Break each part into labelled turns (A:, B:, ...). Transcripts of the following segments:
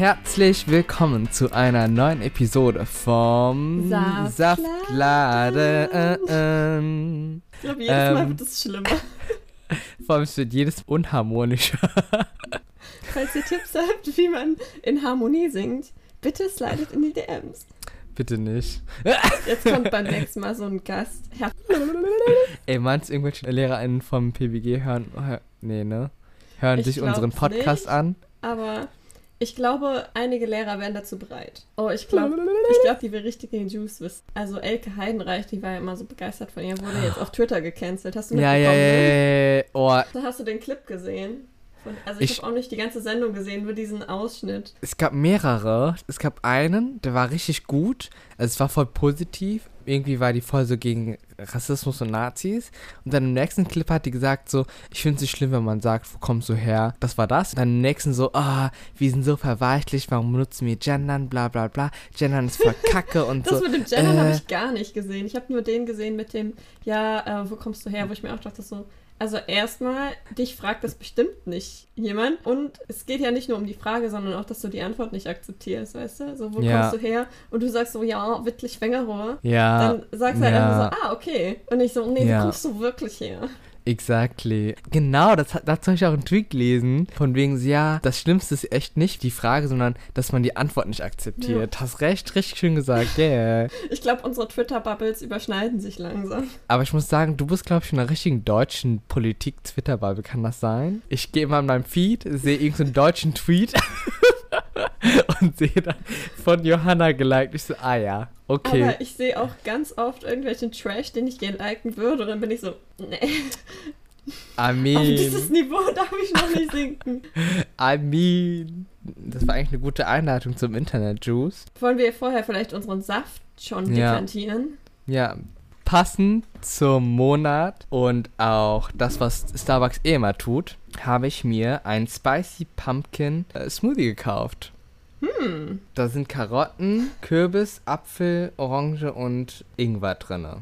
A: Herzlich willkommen zu einer neuen Episode vom
B: Saftladen.
A: Saftladen.
B: Ich glaube, jedes Mal
A: Ähm.
B: wird es schlimmer.
A: Vor allem es wird jedes unharmonischer.
B: Falls ihr Tipps habt, wie man in Harmonie singt, bitte slidet in die DMs.
A: Bitte nicht.
B: Jetzt kommt beim nächsten Mal so ein Gast.
A: Ey, meinst du, irgendwelche LehrerInnen vom PBG hören, hör, nee, ne? Hören
B: Ich
A: sich unseren Podcast
B: nicht.
A: an?
B: Aber ich glaube, einige Lehrer wären dazu bereit. Oh, ich glaube, ich glaube, die will richtig den Juice wissen. Also Elke Heidenreich, die war ja immer so begeistert von ihr, wurde jetzt auf Twitter gecancelt. Hast du
A: Ja, ja,
B: mitbekommen?
A: ja,
B: ne?
A: ja, ja. Oh,
B: Da hast du den Clip gesehen. Also ich,
A: Ich-
B: habe auch nicht die ganze Sendung gesehen, nur diesen Ausschnitt.
A: es gab mehrere. Es gab einen, der war richtig gut. Also es war voll positiv. Irgendwie war die voll so gegen Rassismus und Nazis. Und dann im nächsten Clip hat die gesagt so, ich finde es nicht schlimm, wenn man sagt, wo kommst du her? Das war das. Und dann im nächsten so, ah, wir sind so verweichlicht, warum benutzen wir Gendern, bla bla bla. Gendern ist voll kacke und
B: Das
A: so.
B: mit dem Gendern
A: äh,
B: habe ich gar nicht gesehen. Ich habe nur den gesehen mit dem, ja, äh, wo kommst du her? Wo ich mir auch dachte so, also erstmal, dich fragt das bestimmt nicht jemand. Und es geht ja nicht nur um die Frage, sondern auch, dass du die Antwort nicht akzeptierst, weißt du? So, wo
A: Ja.
B: kommst du her? Und du sagst so, ja, Wittlich Schwengerohr.
A: Ja,
B: Dann sagst du halt
A: ja.
B: einfach so, ah, okay. Und ich so, nee,
A: Ja.
B: wo kommst du wirklich her?
A: Exactly. Genau, das, hat- dazu habe ich auch einen Tweet gelesen. Von wegen, ja, das Schlimmste ist echt nicht die Frage, sondern dass man die Antwort nicht akzeptiert. Hast recht, richtig schön gesagt, yeah.
B: Ich glaube, unsere Twitter-Bubbles überschneiden sich langsam.
A: Aber ich muss sagen, du bist, glaube ich, in einer richtigen deutschen Politik-Twitter-Bubble. Kann das sein? Ich gehe mal in meinem Feed, sehe irgendeinen deutschen Tweet und sehe dann von Johanna geliked. Ich so, ah ja, okay.
B: Aber ich sehe auch ganz oft irgendwelchen Trash, den ich gerne liken würde. Und dann bin ich so, nee,
A: I
B: auf
A: mean,
B: dieses Niveau darf ich noch nicht sinken.
A: I mean. Das war eigentlich eine gute Einleitung zum Internet, Juice.
B: Wollen wir vorher vielleicht unseren Saft schon
A: Ja.
B: dekantieren?
A: Ja, passend zum Monat und auch das, was Starbucks eh immer tut, habe ich mir ein Spicy Pumpkin äh, Smoothie gekauft.
B: Hm.
A: Da sind Karotten, Kürbis, Apfel, Orange und Ingwer drinne.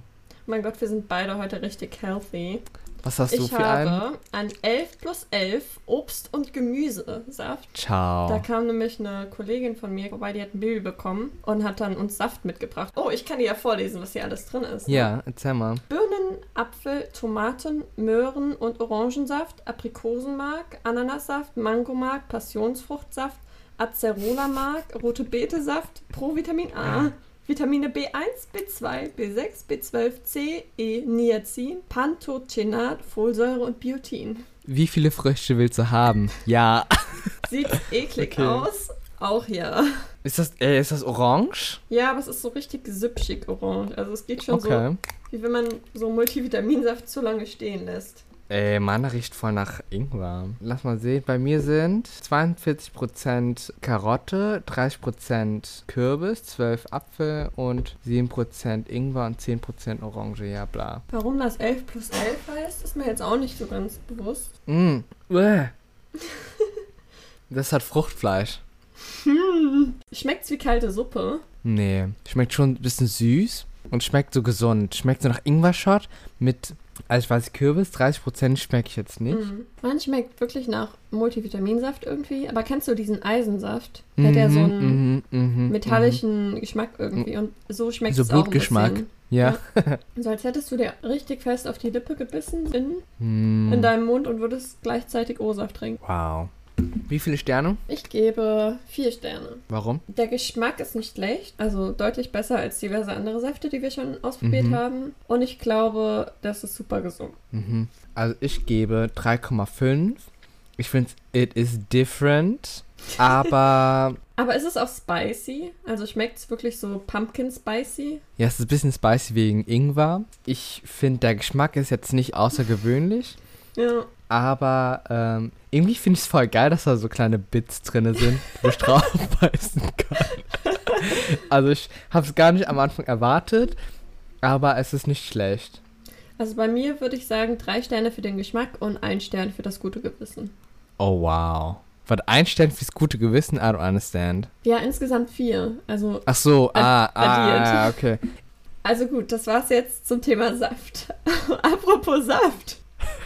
B: Mein Gott, wir sind beide heute richtig healthy.
A: Was hast du
B: ich
A: für einen?
B: habe an 11 plus 11 Obst- und Gemüsesaft.
A: Ciao.
B: Da kam nämlich eine Kollegin von mir vorbei, die hat ein Baby bekommen und hat dann uns Saft mitgebracht. Oh, ich kann dir ja vorlesen, was hier alles drin ist. ne?
A: Ja, erzähl mal.
B: Birnen, Apfel, Tomaten, Möhren und Orangensaft, Aprikosenmark, Ananassaft, Mangomark, Passionsfruchtsaft, Acerola-Mark, rote Betesaft, Provitamin A, Vitamine B1, B2, B6, B12, C, E, Niacin, Pantothenat, Folsäure und Biotin.
A: Wie viele Früchte willst du haben? Ja.
B: Sieht eklig
A: Okay.
B: aus. Auch ja.
A: Ist das, äh, ist das orange?
B: Ja, aber es ist so richtig süppschig orange. Also es geht schon so,
A: Okay.
B: wie wenn man so Multivitaminsaft zu lange stehen lässt.
A: Ey, meiner riecht voll nach Ingwer. Lass mal sehen. Bei mir sind 42% Karotte, 30% Kürbis, 12 Apfel und 7% Ingwer und 10% Orange. Ja, bla.
B: Warum das 11 plus 11 heißt, ist mir jetzt auch nicht so ganz bewusst.
A: Mm. Das hat Fruchtfleisch.
B: Schmeckt's wie kalte Suppe?
A: Nee. Schmeckt schon ein bisschen süß und schmeckt so gesund. Schmeckt so nach Ingwer-Shot mit, also ich weiß, Kürbis, 30% schmecke ich jetzt nicht.
B: Mhm. Man schmeckt wirklich nach Multivitaminsaft irgendwie. Aber kennst du diesen Eisensaft? Der hat ja so einen
A: mhm, mhm,
B: metallischen Geschmack irgendwie. Und so schmeckt
A: So
B: es auch ein
A: Blutgeschmack.
B: bisschen.
A: Ja.
B: So als hättest du dir richtig fest auf die Lippe gebissen in, in deinem Mund und würdest gleichzeitig O-Saft trinken.
A: Wow. Wie viele Sterne?
B: Ich gebe vier Sterne.
A: Warum?
B: Der Geschmack ist nicht schlecht, also deutlich besser als diverse andere Säfte, die wir schon ausprobiert
A: Mhm.
B: haben. Und ich glaube, das ist super gesund.
A: Mhm. Also ich gebe 3,5. Ich finde it is different. Aber
B: Aber ist es auch spicy? Also schmeckt es wirklich so pumpkin spicy?
A: ja, es ist ein bisschen spicy wegen Ingwer. Ich finde, der Geschmack ist jetzt nicht außergewöhnlich.
B: Ja.
A: Aber ähm, irgendwie finde ich es voll geil, dass da so kleine Bits drin sind, wo ich drauf beißen kann. also ich habe es gar nicht am Anfang erwartet, aber es ist nicht schlecht.
B: Also bei mir würde ich sagen, drei Sterne für den Geschmack und ein Stern für das gute Gewissen.
A: Oh wow. Was ein Stern fürs gute Gewissen? I don't understand.
B: Ja, insgesamt vier. Also,
A: Ach so, ah, ah,
B: addiert.
A: okay.
B: also gut, das war's jetzt zum Thema Saft. Apropos Saft.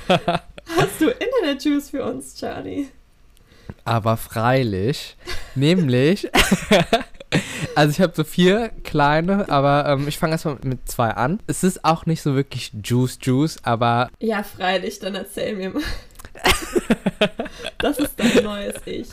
B: Hast du Internet-Juice für uns, Charlie?
A: Aber freilich, Nämlich, also ich habe so vier kleine, aber ähm, ich fange erstmal mit zwei an. Es ist auch nicht so wirklich Juice Juice, aber
B: Ja, freilich, dann erzähl mir mal. das ist dein neues Ich.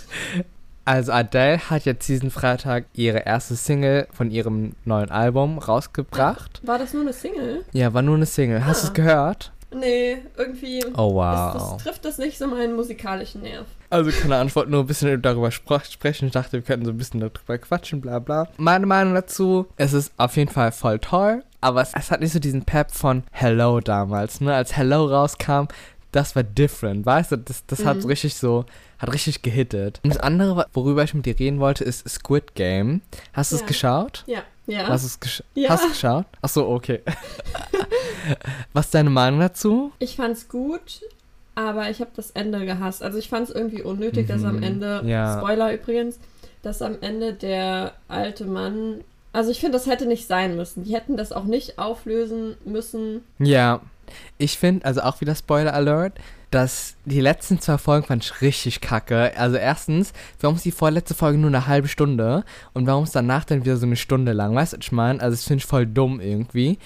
A: also Adele hat jetzt diesen Freitag ihre erste Single von ihrem neuen Album rausgebracht.
B: War das nur eine Single?
A: Ja, war nur eine Single. Hast du
B: Ah.
A: es gehört?
B: Nee, irgendwie
A: Oh
B: ist
A: wow.
B: das, trifft das nicht so meinen musikalischen Nerv.
A: Also keine Antwort, nur ein bisschen darüber sprechen. Ich dachte, wir könnten so ein bisschen darüber quatschen, bla bla. Meine Meinung dazu, es ist auf jeden Fall voll toll, aber es, es hat nicht so diesen Pep von Hello damals, ne? Als Hello rauskam, das war different, weißt du? Das, das hat
B: Mhm.
A: so richtig so, hat richtig gehittet. Und das andere, worüber ich mit dir reden wollte, ist Squid Game. Hast du es
B: Ja.
A: geschaut?
B: Ja. Ja.
A: Hast du es gesch
B: Ja.
A: Hast du geschaut? Ach so, okay. Was ist deine Meinung dazu?
B: Ich fand's gut, aber ich habe das Ende gehasst. Also ich fand's irgendwie unnötig, dass am
A: Mhm,
B: Ende,
A: ja.
B: Spoiler übrigens, dass am Ende der alte Mann. Also ich finde, das hätte nicht sein müssen. Die hätten das auch nicht auflösen müssen.
A: Ja, ich finde, also auch wieder Spoiler Alert, dass die letzten zwei Folgen fand ich richtig kacke. Also erstens, warum ist die vorletzte Folge nur eine halbe Stunde und warum ist danach dann wieder so eine Stunde lang? Weißt du, was ich meine? Also das finde ich voll dumm irgendwie.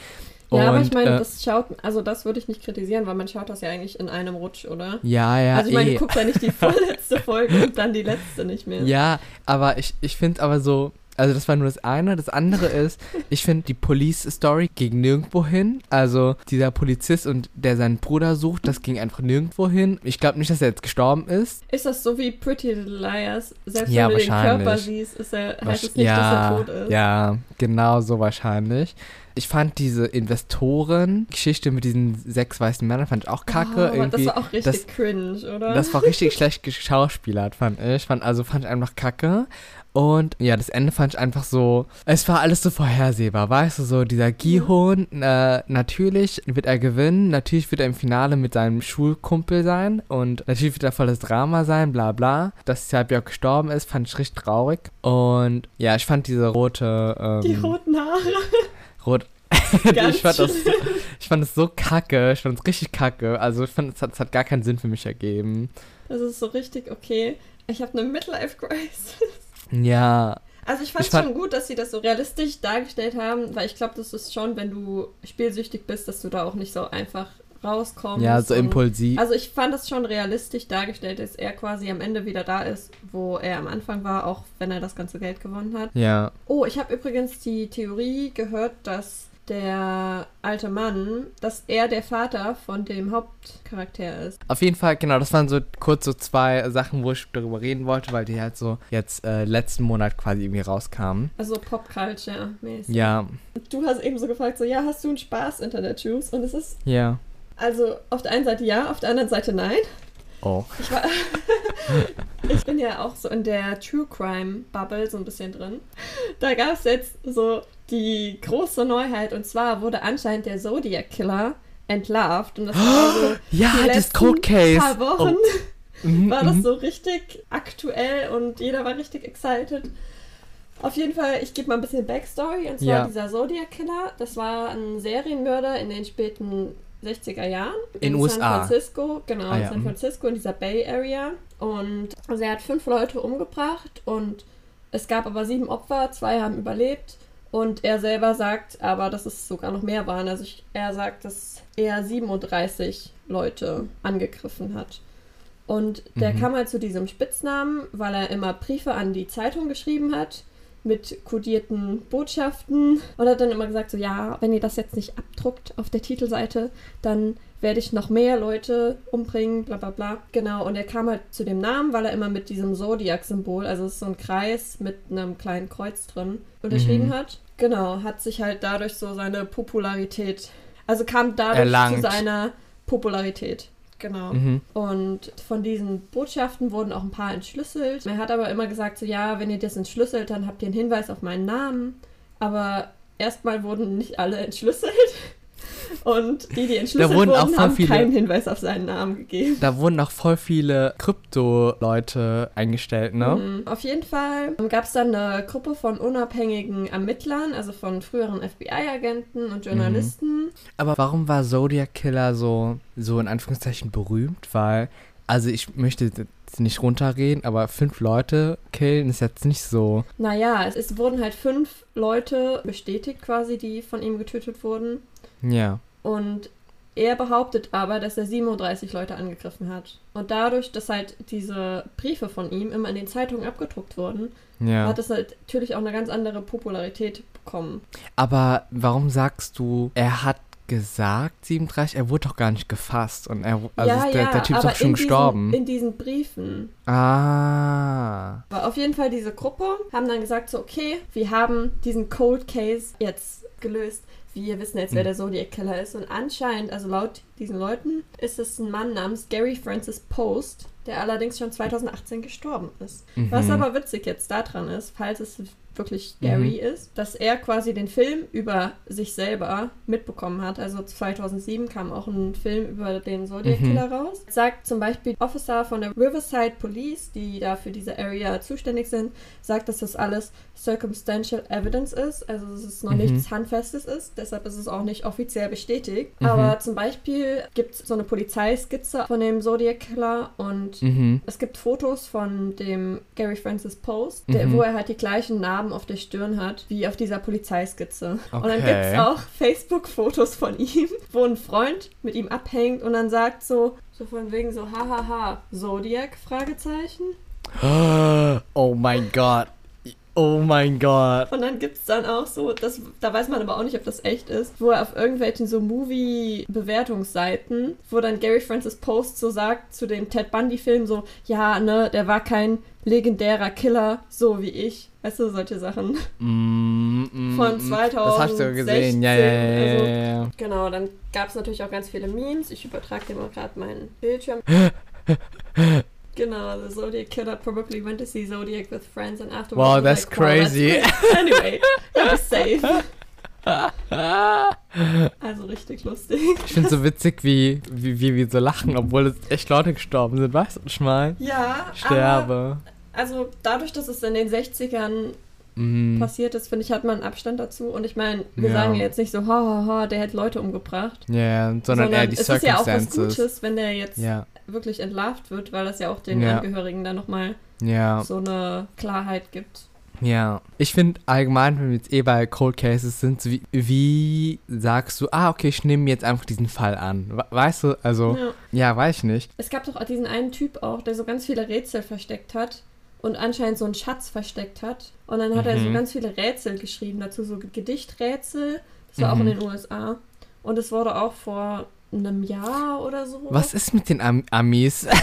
B: Ja, aber
A: Und,
B: ich meine,
A: äh,
B: das schaut, also das würde ich nicht kritisieren, weil man schaut das ja eigentlich in einem Rutsch, oder?
A: Ja, ja,
B: also ich meine,
A: eh.
B: du guckst ja nicht die vorletzte Folge und dann die letzte nicht mehr.
A: Ja, aber ich, ich finde aber so, also das war nur das eine. Das andere ist, ich finde die Police-Story ging nirgendwo hin. Also dieser Polizist und der seinen Bruder sucht, das ging einfach nirgendwo hin. Ich glaube nicht, dass er jetzt gestorben ist.
B: Ist das so wie Pretty Little Liars? Selbst
A: Ja,
B: wenn du den. Körper siehst, ist er, heißt
A: Wasch-
B: es nicht, dass er tot ist.
A: Ja, genau so wahrscheinlich. Ich fand diese Investoren-Geschichte mit diesen sechs weißen Männern fand ich auch kacke.
B: Oh,
A: irgendwie.
B: das war auch richtig
A: das-
B: cringe, oder?
A: Das war richtig schlecht geschauspielert, fand ich. Fand, also fand ich einfach kacke. Und ja, das Ende fand ich einfach so. Es war alles so vorhersehbar, weißt du, so dieser Gihon, äh, natürlich wird er gewinnen, natürlich wird er im Finale mit seinem Schulkumpel sein und natürlich wird er volles Drama sein, bla bla. Dass Serbia gestorben ist, fand ich richtig traurig. Und ja, ich fand diese rote. Ähm,
B: die roten Haare.
A: Rot. Ich, fand das, ich fand es so kacke. Ich fand es richtig kacke. Also ich fand, es hat, es hat gar keinen Sinn für mich ergeben.
B: Das ist so richtig okay. Ich habe eine Midlife-Crisis.
A: Ja.
B: Also ich fand es schon gut, dass sie das so realistisch dargestellt haben, weil ich glaube, das ist schon, wenn du spielsüchtig bist, dass du da auch nicht so einfach rauskommst.
A: Ja, so
B: und-
A: impulsiv.
B: Also ich fand es schon realistisch dargestellt, dass er quasi am Ende wieder da ist, wo er am Anfang war, auch wenn er das ganze Geld gewonnen hat.
A: ja.
B: Oh, ich habe übrigens die Theorie gehört, dass der alte Mann, dass er der Vater von dem Hauptcharakter ist.
A: Auf jeden Fall, genau, das waren so kurz so zwei Sachen, wo ich darüber reden wollte, weil die halt so jetzt äh, letzten Monat quasi irgendwie rauskamen.
B: Also Pop-Culture-mäßig.
A: Ja,
B: Du hast eben so gefragt, so, ja, hast du einen Spaß, Internet-Juice? Und es ist,
A: ja.
B: also auf der einen Seite ja, auf der anderen Seite nein.
A: Oh.
B: Ich, war, ich bin ja auch so in der True Crime Bubble so ein bisschen drin. Da gab es jetzt so die große Neuheit und zwar wurde anscheinend der Zodiac Killer entlarvt und das war so
A: Ja,
B: die
A: das
B: letzten
A: Cold Case.
B: paar Wochen
A: Mhm,
B: war das
A: mhm.
B: so richtig aktuell und jeder war richtig excited. Auf jeden Fall, ich gebe mal ein bisschen Backstory und zwar
A: Ja.
B: dieser Zodiac Killer, das war ein Serienmörder in den späten 60er Jahren
A: In
B: San
A: USA.
B: Francisco, genau,
A: Ah,
B: in
A: ja,
B: San
A: mhm.
B: Francisco, in dieser Bay Area. Und also er hat fünf Leute umgebracht und es gab aber sieben Opfer, zwei haben überlebt. Und er selber sagt aber, dass es sogar noch mehr waren. Also ich, er sagt, dass er 37 Leute angegriffen hat. Und der
A: Mhm.
B: kam halt zu diesem Spitznamen, weil er immer Briefe an die Zeitung geschrieben hat mit kodierten Botschaften und hat dann immer gesagt so ja, wenn ihr das jetzt nicht abdruckt auf der Titelseite, dann werde ich noch mehr Leute umbringen, bla bla bla. Genau, und er kam halt zu dem Namen, weil er immer mit diesem Zodiac-Symbol, also es ist so ein Kreis mit einem kleinen Kreuz drin, unterschrieben
A: Mhm.
B: hat. Genau, hat sich halt dadurch so seine Popularität, also kam dadurch
A: Erlangt.
B: zu seiner Popularität. Genau.
A: Mhm.
B: Und von diesen Botschaften wurden auch ein paar entschlüsselt. Er hat aber immer gesagt, so ja, wenn ihr das entschlüsselt, dann habt ihr einen Hinweis auf meinen Namen. Aber erstmal wurden nicht alle entschlüsselt. Und die, die entschlüsselt
A: wurden
B: wurden,
A: auch voll
B: haben
A: viele-
B: keinen Hinweis auf seinen Namen gegeben.
A: Da wurden auch voll viele Krypto-Leute eingestellt, ne?
B: Mhm. Auf jeden Fall gab es dann eine Gruppe von unabhängigen Ermittlern, also von früheren FBI-Agenten und Journalisten.
A: Aber warum war Zodiac Killer so, so in Anführungszeichen berühmt? Weil, also ich möchte jetzt nicht runterreden, aber fünf Leute killen ist jetzt nicht so.
B: Naja, es, es wurden halt fünf Leute bestätigt quasi, die von ihm getötet wurden.
A: Ja.
B: Und er behauptet aber, dass er 37 Leute angegriffen hat. Und dadurch, dass halt diese Briefe von ihm immer in den Zeitungen abgedruckt wurden,
A: Ja.
B: hat es halt natürlich auch eine ganz andere Popularität bekommen.
A: Aber warum sagst du, er hat gesagt 37? Er wurde doch gar nicht gefasst. Und er, also
B: ja,
A: ist der,
B: ja,
A: der Typ ist doch schon
B: in
A: gestorben.
B: Diesen, in diesen Briefen.
A: ah.
B: Aber auf jeden Fall diese Gruppe haben dann gesagt so, okay, wir haben diesen Cold Case jetzt gelöst. Wir wissen jetzt, wer
A: Mhm.
B: der Zodiac Killer ist. Und anscheinend, also laut diesen Leuten, ist es ein Mann namens Gary Francis Post, der allerdings schon 2018 gestorben ist. Was
A: Mhm.
B: aber witzig jetzt daran ist, falls es wirklich Gary ist, dass er quasi den Film über sich selber mitbekommen hat. Also 2007 kam auch ein Film über den Zodiac
A: Mhm.
B: Killer raus. Sagt zum Beispiel Officer von der Riverside Police, die da für diese Area zuständig sind, sagt, dass das alles circumstantial evidence ist, also dass es noch
A: Mhm.
B: nichts Handfestes ist. Deshalb ist es auch nicht offiziell bestätigt.
A: Mhm.
B: Aber zum Beispiel gibt es so eine Polizeiskizze von dem Zodiac Killer und
A: Mhm.
B: es gibt Fotos von dem Gary Francis Post, der,
A: Mhm.
B: wo er halt die gleichen Narben auf der Stirn hat, wie auf dieser Polizeiskizze. Und dann
A: Okay.
B: gibt es auch Facebook-Fotos von ihm, wo ein Freund mit ihm abhängt und dann sagt so, so von wegen so, hahaha, Zodiac, Fragezeichen.
A: Oh mein Gott. Oh mein Gott.
B: Und dann gibt es dann auch so, das, da weiß man aber auch nicht, ob das echt ist, wo er auf irgendwelchen so Movie-Bewertungsseiten, wo dann Gary Francis Post so sagt zu dem Ted Bundy-Film so, ja, ne, der war kein legendärer Killer, so wie ich. Weißt du, solche Sachen.
A: Mm, mm,
B: Von
A: mm. Das sogar
B: 2016,
A: gesehen. Ja, ja, ja, ja,
B: also-
A: ja, ja.
B: Genau, dann gab es natürlich auch ganz viele Memes. Ich übertrage dir mal gerade meinen Bildschirm. Genau, the Zodiac Killer probably went to see Zodiac with friends and afterwards.
A: Wow, that's
B: like, wow, that's
A: crazy.
B: crazy. anyway, that was safe. Also richtig lustig.
A: Ich finde so witzig, wie, wie, wie wir so lachen, obwohl es echt Leute gestorben sind. Weißt du, ich meine?
B: Ja, aber
A: Sterbe.
B: also dadurch, dass es in den 60ern
A: Mhm.
B: passiert ist, finde ich, hat man einen Abstand dazu. Und ich meine, wir
A: Ja.
B: sagen jetzt nicht so, ha, ha, ha, der hat Leute umgebracht.
A: Ja, sondern, eher die
B: es ist ja auch was
A: Circumstances.
B: Gutes, wenn der jetzt
A: Ja,
B: wirklich entlarvt wird, weil das ja auch den
A: Ja.
B: Angehörigen dann nochmal
A: ja,
B: so eine Klarheit gibt.
A: ja. Ich finde allgemein, wenn wir jetzt eh bei Cold Cases sind, wie, wie sagst du, ah, okay, ich nehme jetzt einfach diesen Fall an. We- Weißt du, also,
B: Ja.
A: ja, weiß ich nicht.
B: Es gab doch diesen einen Typ auch, der so ganz viele Rätsel versteckt hat und anscheinend so einen Schatz versteckt hat. Und dann hat er so
A: Mhm.
B: ganz viele Rätsel geschrieben dazu, so Gedichträtsel. Das war auch
A: Mhm.
B: in den USA. Und es wurde auch vor einem Jahr oder so.
A: Was ist mit den Am Amis?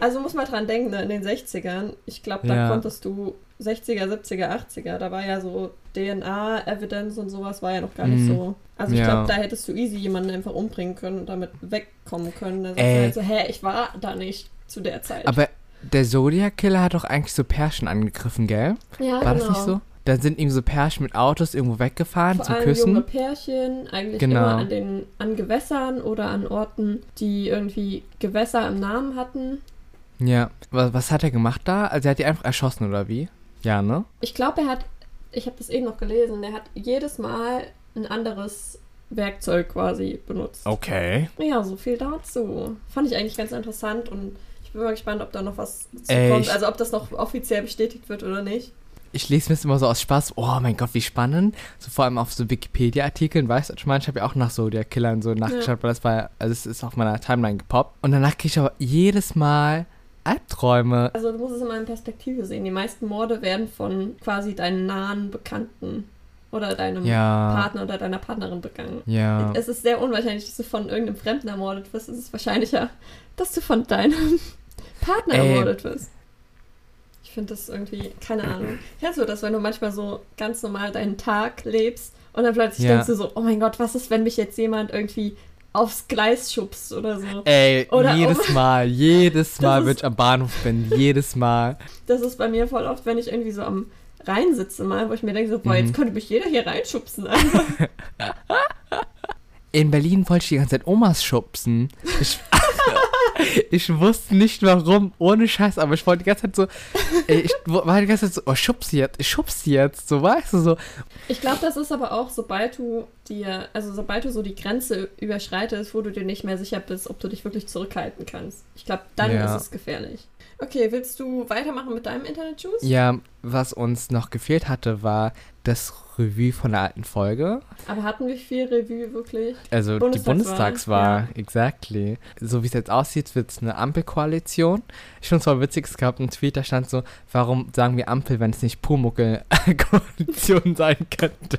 B: Also muss man dran denken, ne, in den 60ern, ich glaube, da
A: Ja.
B: konntest du 60er, 70er, 80er, da war ja so DNA-Evidence und sowas war ja noch gar nicht
A: Mhm.
B: so. Also ich
A: Ja.
B: glaube, da hättest du easy jemanden einfach umbringen können und damit wegkommen können.
A: Ey.
B: halt so, hä, ich war da nicht zu der Zeit.
A: Aber der Zodiac Killer hat doch eigentlich so Pärchen angegriffen, gell?
B: ja,
A: War
B: genau.
A: das nicht so? Da sind ihm so Pärchen mit Autos irgendwo weggefahren
B: Vor
A: zum
B: allem junge
A: Küssen.
B: Pärchen, eigentlich
A: Genau.
B: immer an, den, an Gewässern oder an Orten, die irgendwie Gewässer im Namen hatten.
A: Ja. Was, was hat er gemacht da? Also er hat die einfach erschossen, oder wie? Ja, ne?
B: Ich glaube, er hat, ich habe das eben noch gelesen, er hat jedes Mal ein anderes Werkzeug quasi benutzt.
A: Okay.
B: Ja, so viel dazu. Fand ich eigentlich ganz interessant und ich bin mal gespannt, ob da noch was zukommt. Also ob das noch offiziell bestätigt wird oder nicht.
A: Ich lese mir das immer so aus Spaß. Oh mein Gott, wie spannend. So vor allem auf so Wikipedia-Artikeln, weißt du, ich meine, ich habe ja auch nach so der Killern so nachgeschaut, weil das war, also es ist auf meiner Timeline gepoppt. Und danach kriege ich aber jedes Mal Albträume.
B: Also du musst es immer in Perspektive sehen. Die meisten Morde werden von quasi deinen nahen Bekannten oder deinem
A: Ja.
B: Partner oder deiner Partnerin begangen.
A: Ja.
B: Es ist sehr unwahrscheinlich, dass du von irgendeinem Fremden ermordet wirst. Es ist wahrscheinlicher, dass du von deinem Partner
A: Ey.
B: ermordet wirst. Ich finde das irgendwie, keine Ahnung. Kennst du das, wenn du manchmal so ganz normal deinen Tag lebst und dann plötzlich
A: Ja.
B: denkst du so, oh mein Gott, was ist, wenn mich jetzt jemand irgendwie aufs Gleis schubst oder so.
A: Ey,
B: Oder
A: jedes Mal, jedes Mal, wenn ich am Bahnhof bin, jedes Mal.
B: Das ist bei mir voll oft, wenn ich irgendwie so am Rhein sitze mal, wo ich mir denke, so, boah,
A: Mhm.
B: jetzt könnte mich jeder hier reinschubsen. einfach.
A: In Berlin wollte ich die ganze Zeit Omas schubsen. Ich, ich wusste nicht warum, ohne Scheiß, aber ich wollte die ganze Zeit so, ich war die ganze Zeit so, oh, schubs sie jetzt, ich schubs sie jetzt, so, weißt du, so.
B: Ich glaube, das ist aber auch, sobald du dir, also sobald du so die Grenze überschreitest, wo du dir nicht mehr sicher bist, ob du dich wirklich zurückhalten kannst. Ich glaube, dann
A: Ja.
B: ist es gefährlich. Okay, willst du weitermachen mit deinem Internet-Juice?
A: Ja, was uns noch gefehlt hatte, war das Revue von der alten Folge.
B: Aber hatten wir viel Revue wirklich?
A: Also die
B: Bundestagswahl,
A: Bundestagswahl,
B: ja.
A: exactly. So wie es jetzt aussieht, wird es eine Ampelkoalition. Ich finde es voll witzig, es gab einen Tweet, da stand so, warum sagen wir Ampel, wenn es nicht Pumuckel-Koalition sein könnte?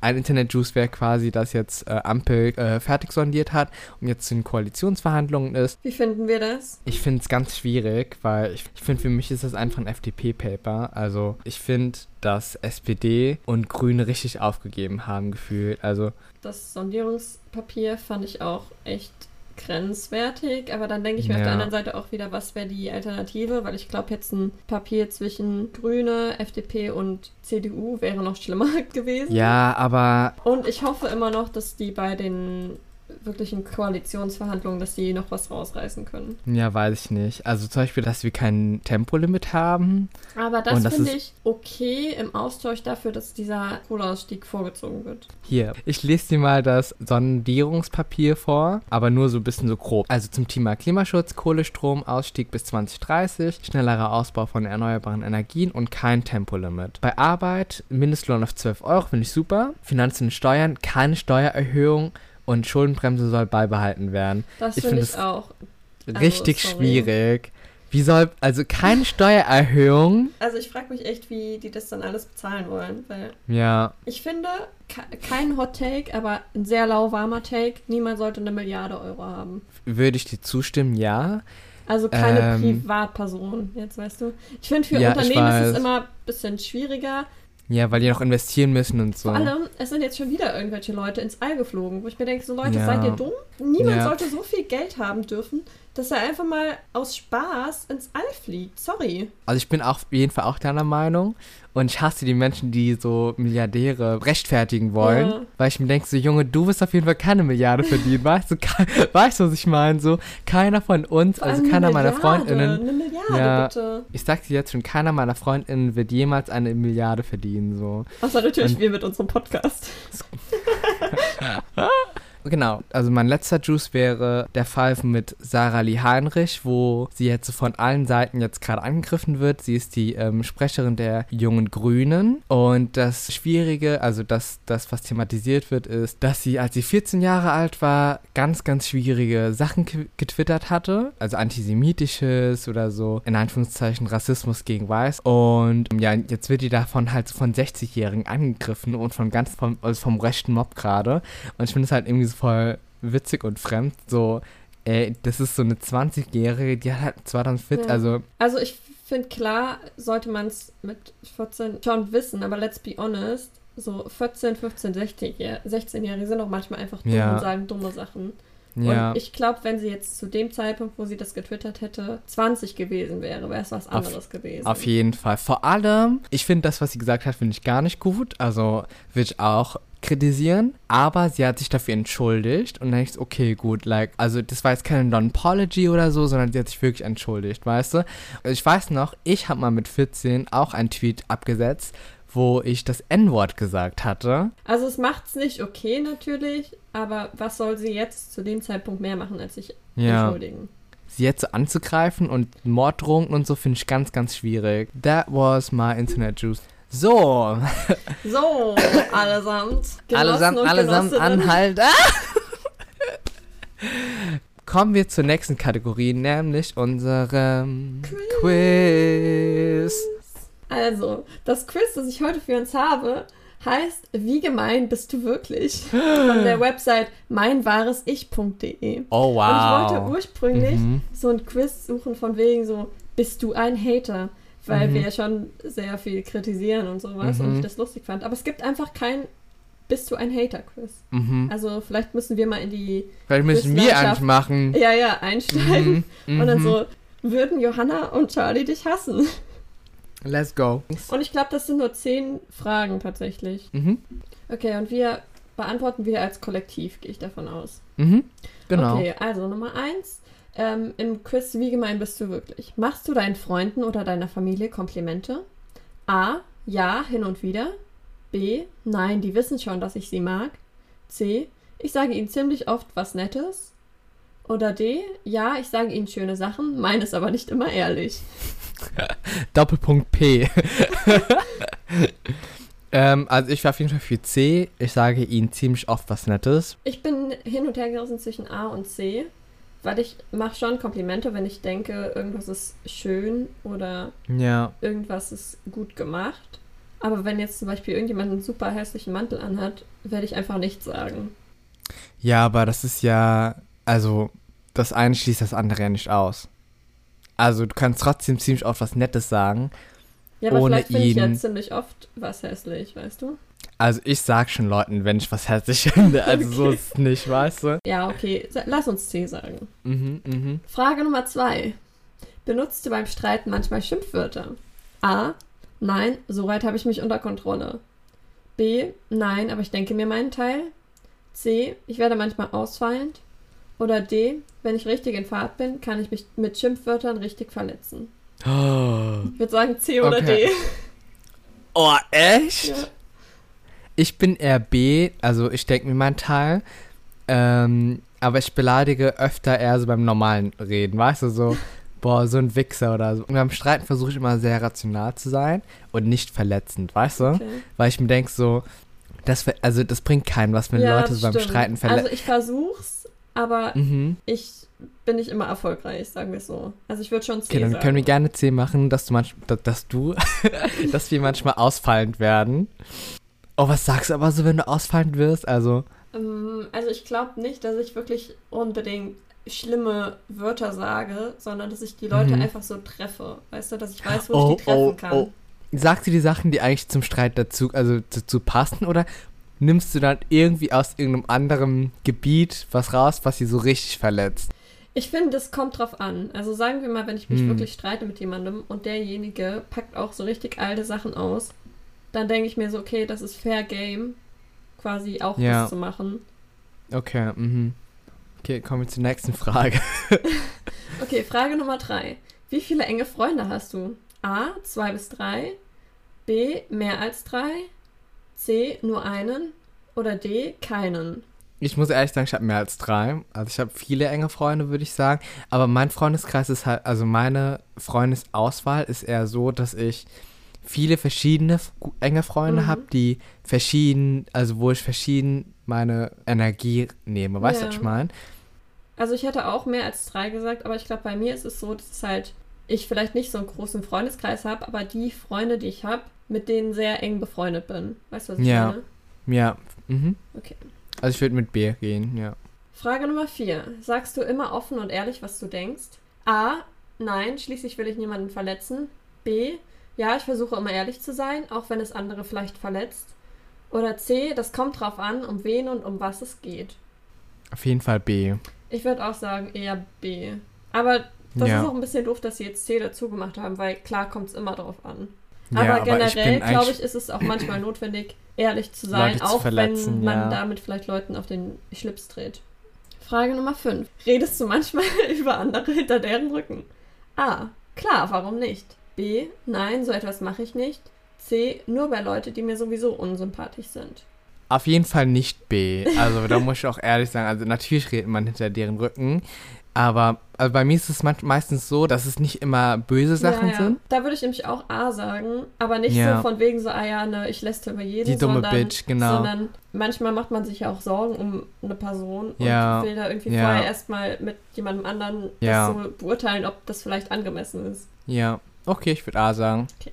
A: Ein Internet-Juice wäre quasi, dass jetzt äh, Ampel äh, fertig sondiert hat und jetzt in Koalitionsverhandlungen ist.
B: Wie finden wir das?
A: Ich finde es ganz schwierig, weil ich, ich finde, für mich ist das einfach ein FDP-Paper. Also ich finde, dass SPD und Grüne richtig aufgegeben haben gefühlt. Also
B: Das Sondierungspapier fand ich auch echt grenzwertig, aber dann denke ich mir auf
A: Ja.
B: der anderen Seite auch wieder, was wäre die Alternative, weil ich glaube, jetzt ein Papier zwischen Grüne, FDP und CDU wäre noch schlimmer gewesen.
A: ja, aber
B: Und ich hoffe immer noch, dass die bei den wirklichen Koalitionsverhandlungen, dass die noch was rausreißen können.
A: ja, weiß ich nicht. Also zum Beispiel, dass wir kein Tempolimit haben.
B: Aber das, finde ich okay im Austausch dafür, dass dieser Kohleausstieg vorgezogen wird.
A: Hier, ich lese dir mal das Sondierungspapier vor, aber nur so ein bisschen so grob. Also zum Thema Klimaschutz, Kohlestromausstieg bis 2030, schnellerer Ausbau von erneuerbaren Energien und kein Tempolimit. Bei Arbeit Mindestlohn auf 12 Euro, finde ich super. Finanzen und Steuern, keine Steuererhöhung und Schuldenbremse soll beibehalten werden.
B: Das
A: Ich
B: finde
A: find
B: ich auch. Also,
A: Richtig
B: sorry.
A: schwierig. Wie soll, also keine Steuererhöhung?
B: Also ich frage mich echt, wie die das dann alles bezahlen wollen, weil
A: Ja,
B: ich finde, ke- kein Hot Take, aber ein sehr lauwarmer Take, niemand sollte eine Milliarde Euro haben.
A: würde ich dir zustimmen, ja.
B: Also keine
A: Ähm.
B: Privatperson, jetzt weißt du. Ich finde, für
A: Ja,
B: Unternehmen ist es immer ein bisschen schwieriger.
A: Ja, weil die noch investieren müssen und so.
B: Vor allem, es sind jetzt schon wieder irgendwelche Leute ins All geflogen, wo ich mir denke, so Leute,
A: Ja.
B: seid ihr dumm? Niemand
A: Ja.
B: sollte so viel Geld haben dürfen, dass er einfach mal aus Spaß ins All fliegt. Sorry.
A: Also ich bin auch auf jeden Fall auch deiner Meinung. Und ich hasse die Menschen, die so Milliardäre rechtfertigen wollen.
B: Ja.
A: Weil ich mir denke, so Junge, du wirst auf jeden Fall keine Milliarde verdienen. weißt du, weißt was ich meine? So, keiner von uns,
B: Vor
A: also keiner
B: eine
A: meiner Freundinnen.
B: Eine Milliarde,
A: Ja.
B: bitte.
A: Ich sag dir jetzt schon, keiner meiner Freundinnen wird jemals eine Milliarde verdienen. So.
B: Außer natürlich
A: Und-
B: wir mit unserem Podcast.
A: Genau, also mein letzter Juice wäre der Fall mit Sarah Lee Heinrich, wo sie jetzt von allen Seiten jetzt gerade angegriffen wird. Sie ist die ähm, Sprecherin der jungen Grünen. Und das Schwierige, also das, das, was thematisiert wird, ist, dass sie, als sie 14 Jahre alt war, ganz, ganz schwierige Sachen ge- getwittert hatte, also antisemitisches oder so, in Anführungszeichen Rassismus gegen Weiß. Und ja, jetzt wird die davon halt von 60-Jährigen angegriffen und von ganz vom, also vom rechten Mob gerade. Und ich finde es halt irgendwie so voll witzig und fremd. So, ey, das ist so eine 20-Jährige, die hat halt 2014,
B: Ja.
A: also,
B: Also ich finde, klar sollte man es mit 14 schon wissen, aber let's be honest, so 14, 15, 16-Jährige 16 sind auch manchmal einfach dumm
A: Ja.
B: und sagen dumme Sachen.
A: ja.
B: Und ich glaube, wenn sie jetzt zu dem Zeitpunkt, wo sie das getwittert hätte, 20 gewesen wäre, wäre es was anderes gewesen.
A: Auf jeden Fall. Vor allem, ich finde das, was sie gesagt hat, finde ich gar nicht gut. Also würde ich auch kritisieren. Aber sie hat sich dafür entschuldigt und dann ich, so, okay, gut, like, also das war jetzt keine Non-Apology oder so, sondern sie hat sich wirklich entschuldigt, weißt du? Ich weiß noch, ich habe mal mit 14 auch einen Tweet abgesetzt, wo ich das N-Wort gesagt hatte.
B: Also es macht es nicht okay natürlich, aber was soll sie jetzt zu dem Zeitpunkt mehr machen, als sich
A: Ja.
B: entschuldigen?
A: Sie jetzt so anzugreifen und Morddrohungen und so finde ich ganz, ganz schwierig. That was my Internet Juice. So,
B: So, allesamt. Genossen
A: allesamt, allesamt anhalt. Ah! Kommen wir zur nächsten Kategorie, nämlich unserem Quiz.
B: Also, das Quiz, das ich heute für uns habe, heißt Wie gemein bist du wirklich? Von der Website meinwahresich.de.
A: Oh,
B: Und ich
A: wow.
B: wollte ursprünglich
A: Mhm.
B: so ein Quiz suchen von wegen so, bist du ein Hater? Weil
A: Mhm.
B: wir ja schon sehr viel kritisieren und sowas und
A: Mhm.
B: ich das lustig fand. Aber es gibt einfach kein Bist du ein Hater-Quiz.
A: Mhm.
B: Also vielleicht müssen wir mal in die,
A: Vielleicht müssen wir eigentlich machen.
B: ja, ja, einsteigen.
A: Mhm.
B: Und dann
A: Mhm.
B: so, würden Johanna und Charlie dich hassen?
A: Let's go.
B: Und ich glaube, das sind nur zehn Fragen tatsächlich.
A: Mhm.
B: Okay, und wir beantworten wir als Kollektiv, gehe ich davon aus.
A: Mhm. Genau.
B: Okay, also Nummer eins. Ähm, Im Quiz, wie gemein bist du wirklich? Machst du deinen Freunden oder deiner Familie Komplimente? A. Ja, hin und wieder. B. Nein, die wissen schon, dass ich sie mag. C. Ich sage ihnen ziemlich oft was Nettes. Oder D, ja, ich sage ihnen schöne Sachen, meine es aber nicht immer ehrlich.
A: Doppelpunkt P. ähm, also ich war auf jeden Fall für C. Ich sage ihnen ziemlich oft was Nettes.
B: Ich bin hin und her gerissen zwischen A und C, weil ich mache schon Komplimente, wenn ich denke, irgendwas ist schön oder
A: Ja.
B: irgendwas ist gut gemacht. Aber wenn jetzt zum Beispiel irgendjemand einen super hässlichen Mantel anhat, werde ich einfach nichts sagen.
A: Ja, aber das ist ja, also das eine schließt das andere ja nicht aus. Also du kannst trotzdem ziemlich oft was Nettes sagen.
B: Ja, aber
A: Ohne
B: vielleicht finde ich ja ziemlich oft was hässlich, weißt du?
A: Also ich sag schon Leuten, wenn ich was hässlich finde. Also so
B: Okay.
A: ist es nicht, weißt du?
B: Ja, okay, lass uns C sagen.
A: Mhm, mhm.
B: Frage Nummer zwei. Benutzt du beim Streiten manchmal Schimpfwörter? A. Nein, soweit habe ich mich unter Kontrolle. B. Nein, aber ich denke mir meinen Teil. C. Ich werde manchmal ausfallend. Oder D. Wenn ich richtig in Fahrt bin, kann ich mich mit Schimpfwörtern richtig verletzen.
A: Oh,
B: Ich würde sagen C oder
A: Okay.
B: D.
A: oh echt?
B: Ja.
A: Ich bin eher B, also ich denke mir meinen Teil. Ähm, aber ich beleidige öfter eher so beim normalen Reden, weißt du, so, boah, so ein Wichser oder so. Und beim Streiten versuche ich immer sehr rational zu sein und nicht verletzend, weißt du?
B: Okay.
A: Weil ich mir denke so, das, also das bringt keinen, was wenn
B: Ja,
A: Leute so beim
B: stimmt.
A: Streiten verletzen.
B: Also ich versuch's, aber
A: mhm.
B: ich bin nicht immer erfolgreich, sagen wir es so. Also ich würde schon C
A: Okay, dann
B: sagen.
A: können wir gerne C machen, dass du manchmal, dass, dass du, dass wir manchmal ausfallend werden. Oh, was sagst du aber so, wenn du ausfallend wirst? Also,
B: Ähm, Also ich glaube nicht, dass ich wirklich unbedingt schlimme Wörter sage, sondern dass ich die Leute
A: Mhm.
B: einfach so treffe. Weißt du, dass ich weiß, wo
A: Oh,
B: ich die treffen
A: oh,
B: kann.
A: oh. sagst du die Sachen, die eigentlich zum Streit dazu, also dazu passen, oder nimmst du dann irgendwie aus irgendeinem anderen Gebiet was raus, was sie so richtig verletzt?
B: Ich finde, das kommt drauf an. Also sagen wir mal, wenn ich mich
A: Hm.
B: wirklich streite mit jemandem und derjenige packt auch so richtig alte Sachen aus, dann denke ich mir so, okay, das ist Fair Game, quasi auch
A: Ja.
B: das zu machen.
A: Okay, mhm. Okay, kommen wir zur nächsten Frage.
B: Okay, Frage Nummer drei. Wie viele enge Freunde hast du? A, zwei bis drei. B, mehr als drei. C, nur einen. Oder D, keinen.
A: Ich muss ehrlich sagen, ich habe mehr als drei. Also ich habe viele enge Freunde, würde ich sagen. Aber mein Freundeskreis ist halt, also meine Freundesauswahl ist eher so, dass ich viele verschiedene enge Freunde
B: Mhm.
A: habe, die verschieden, also wo ich verschieden meine Energie nehme. Weißt du,
B: Ja.
A: was ich meine?
B: Also ich hätte auch mehr als drei gesagt, aber ich glaube, bei mir ist es so, dass halt ich vielleicht nicht so einen großen Freundeskreis habe, aber die Freunde, die ich habe, mit denen sehr eng befreundet bin. Weißt du, was ich
A: Ja.
B: meine?
A: Ja. Mhm.
B: Okay.
A: Also ich würde mit B gehen, ja.
B: Frage Nummer vier. Sagst du immer offen und ehrlich, was du denkst? A. Nein, schließlich will ich niemanden verletzen. B. Ja, ich versuche immer ehrlich zu sein, auch wenn es andere vielleicht verletzt. Oder C. Das kommt drauf an, um wen und um was es geht.
A: Auf jeden Fall B.
B: Ich würde auch sagen eher B. Aber das
A: Ja.
B: ist auch ein bisschen doof, dass sie jetzt C dazu gemacht haben, weil klar kommt es immer drauf an. Aber generell, glaube ich, ist es auch manchmal notwendig, ehrlich zu sein,
A: Leute zu
B: auch
A: verletzen,
B: wenn man
A: ja.
B: damit vielleicht Leuten auf den Schlips dreht. Frage Nummer 5. Redest du manchmal über andere hinter deren Rücken? A. Klar, warum nicht? B. Nein, so etwas mache ich nicht. C. Nur bei Leuten, die mir sowieso unsympathisch sind.
A: Auf jeden Fall nicht B. Also da muss ich auch ehrlich sagen, also natürlich redet man hinter deren Rücken, aber also bei mir ist es meistens so, dass es nicht immer böse Sachen
B: ja, ja.
A: sind.
B: Da würde ich nämlich auch A sagen, aber nicht
A: Ja.
B: so von wegen so, ah ja, ne, ich lässt über jeden,
A: Die dumme
B: sondern,
A: Bitch, genau.
B: sondern manchmal macht man sich ja auch Sorgen um eine Person und will da irgendwie vorher erstmal mit jemandem anderen das so beurteilen, ob das vielleicht angemessen ist.
A: Ja, okay, ich würde A sagen.
B: Okay.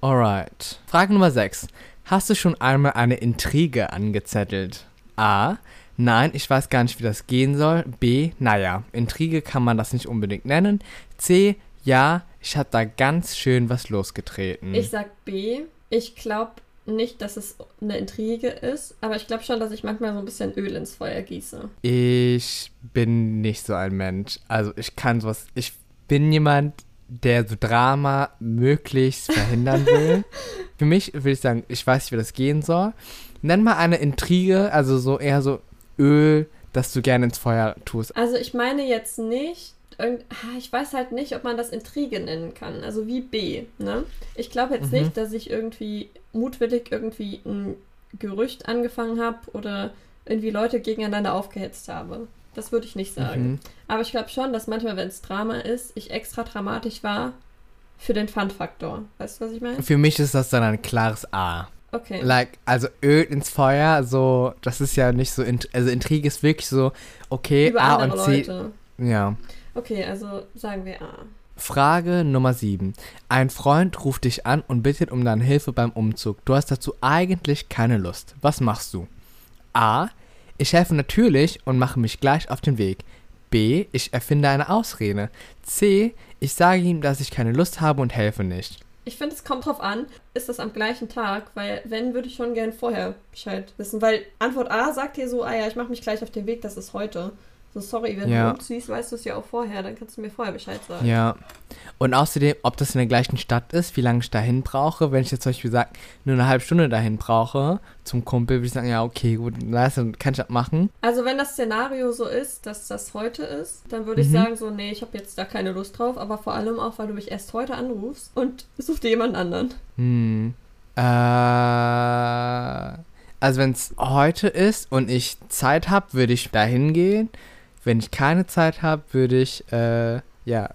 A: Alright. Frage Nummer 6. Hast du schon einmal eine Intrige angezettelt? A. Nein, ich weiß gar nicht, wie das gehen soll. B. Naja, Intrige kann man das nicht unbedingt nennen. C. Ja, ich habe da ganz schön was losgetreten.
B: Ich sag B. Ich glaube nicht, dass es eine Intrige ist, aber ich glaube schon, dass ich manchmal so ein bisschen Öl ins Feuer gieße.
A: Ich bin nicht so ein Mensch. Also ich kann sowas. Ich bin jemand, der so Drama möglichst verhindern will. Für mich würde ich sagen, ich weiß nicht, wie das gehen soll. Nenn mal eine Intrige, also so eher so Öl, das du gerne ins Feuer tust.
B: Also ich meine jetzt nicht, ah, ich weiß halt nicht, ob man das Intrige nennen kann. Also wie B, ne? Ich glaube jetzt
A: Mhm.
B: nicht, dass ich irgendwie mutwillig irgendwie ein Gerücht angefangen habe oder irgendwie Leute gegeneinander aufgehetzt habe. Das würde ich nicht sagen.
A: Mhm.
B: Aber ich glaube schon, dass manchmal, wenn es Drama ist, ich extra dramatisch war für den Fun-Faktor. Weißt du, was ich meine?
A: Für mich ist das dann ein klares A.
B: Okay.
A: Like, also Öl ins Feuer, so, das ist ja nicht so, int also Intrige ist wirklich so, okay,
B: Über
A: A und C.
B: Leute.
A: Ja.
B: Okay, also sagen wir A.
A: Frage Nummer 7. Ein Freund ruft dich an und bittet um deine Hilfe beim Umzug. Du hast dazu eigentlich keine Lust. Was machst du? A. Ich helfe natürlich und mache mich gleich auf den Weg. B. Ich erfinde eine Ausrede. C. Ich sage ihm, dass ich keine Lust habe und helfe nicht.
B: Ich finde, es kommt drauf an, ist das am gleichen Tag, weil wenn, würde ich schon gern vorher Bescheid wissen, weil Antwort A sagt hier so, ah ja, ich mache mich gleich auf den Weg, das ist heute. So, sorry, wenn
A: Ja.
B: du umziehst, weißt du es ja auch vorher, dann kannst du mir vorher Bescheid sagen.
A: Ja. Und außerdem, ob das in der gleichen Stadt ist, wie lange ich dahin brauche. Wenn ich jetzt zum Beispiel sage, nur eine halbe Stunde dahin brauche zum Kumpel, würde ich sagen, ja, okay, gut, nice, dann kann ich das machen.
B: Also wenn das Szenario so ist, dass das heute ist, dann würde ich
A: Mhm.
B: sagen so, nee, ich habe jetzt da keine Lust drauf, aber vor allem auch, weil du mich erst heute anrufst und such dir jemand anderen.
A: Hm. Äh, also wenn es heute ist und ich Zeit habe, würde ich dahin gehen. Wenn ich keine Zeit habe, würde ich, äh, ja.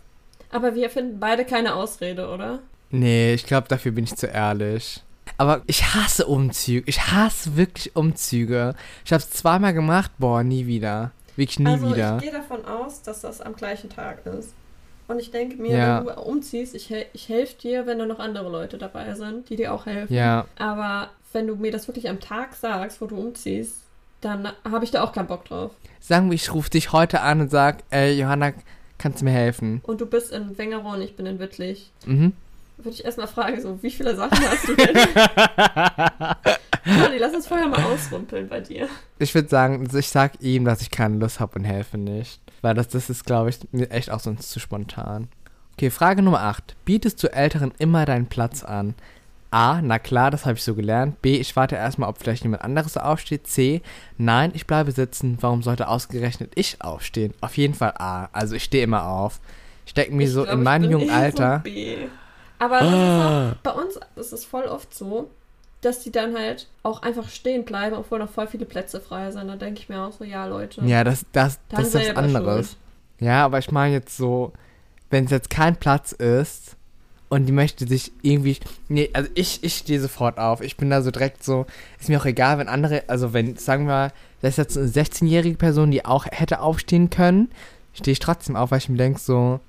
B: Aber wir finden beide keine Ausrede, oder?
A: Nee, ich glaube, dafür bin ich zu ehrlich. Aber ich hasse Umzüge. Ich hasse wirklich Umzüge. Ich habe es zweimal gemacht, boah, nie wieder. Wirklich nie
B: also
A: wieder.
B: ich gehe davon aus, dass das am gleichen Tag ist. Und ich denke mir,
A: Ja.
B: wenn du umziehst, ich, ich helfe dir, wenn da noch andere Leute dabei sind, die dir auch helfen.
A: Ja,
B: Aber wenn du mir das wirklich am Tag sagst, wo du umziehst, dann habe ich da auch keinen Bock drauf.
A: sagen wir, ich rufe dich heute an und sag, ey, Johanna, kannst du mir helfen?
B: Und du bist in Wengerow und ich bin in Wittlich.
A: Mhm.
B: Würde ich erstmal fragen, so, wie viele Sachen hast du denn? Conny, lass uns vorher mal ausrumpeln bei dir.
A: Ich würde sagen, ich sag ihm, dass ich keine Lust habe und helfe nicht. Weil das, das ist, glaube ich, mir echt auch sonst zu spontan. Okay, Frage Nummer 8. Bietest du Älteren immer deinen Platz an? A, na klar, das habe ich so gelernt. B, ich warte erstmal, ob vielleicht jemand anderes aufsteht. C, nein, ich bleibe sitzen. Warum sollte ausgerechnet ich aufstehen? Auf jeden Fall A. Also ich stehe immer auf. Ich denke mir
B: Ich
A: so,
B: glaub,
A: in meinem jungen
B: so
A: Alter.
B: B. Aber
A: Ah.
B: auch, bei uns ist es voll oft so, dass die dann halt auch einfach stehen bleiben, obwohl noch voll viele Plätze frei sind. Da denke ich mir auch so, ja, Leute.
A: Ja, das, das, das ist was anderes.
B: schuld.
A: Ja, aber ich meine jetzt so, wenn es jetzt kein Platz ist und die möchte sich irgendwie. Nee, also ich, ich stehe sofort auf. Ich bin da so direkt so. Ist mir auch egal, wenn andere. Also, wenn, sagen wir mal, das ist jetzt eine 16-jährige Person, die auch hätte aufstehen können, stehe ich trotzdem auf, weil ich mir denke so.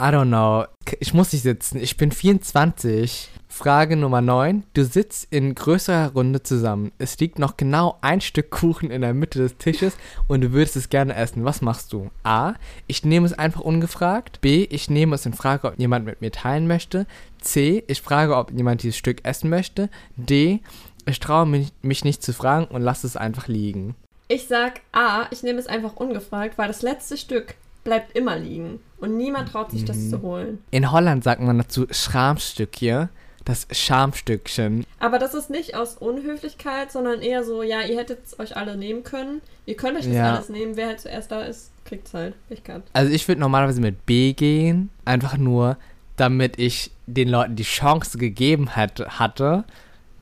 A: I don't know. Ich muss nicht sitzen. Ich bin 24. Frage Nummer 9. Du sitzt in größerer Runde zusammen. Es liegt noch genau ein Stück Kuchen in der Mitte des Tisches und du würdest es gerne essen. Was machst du? A. Ich nehme es einfach ungefragt. B. Ich nehme es in Frage, ob jemand mit mir teilen möchte. C. Ich frage, ob jemand dieses Stück essen möchte. D. Ich traue mich, mich nicht zu fragen und lasse es einfach liegen.
B: Ich sag A, ich nehme es einfach ungefragt, weil das letzte Stück bleibt immer liegen. Und niemand traut sich, das
A: Mhm.
B: zu holen.
A: In Holland sagt man dazu Schramstück hier. Das Schamstückchen.
B: Aber das ist nicht aus Unhöflichkeit, sondern eher so, ja, ihr hättet es euch alle nehmen können. Ihr könnt euch das
A: Ja.
B: alles nehmen. Wer halt zuerst da ist, kriegt's halt. Ich kann.
A: Also ich würde normalerweise mit B gehen, einfach nur, damit ich den Leuten die Chance gegeben hätte, hatte,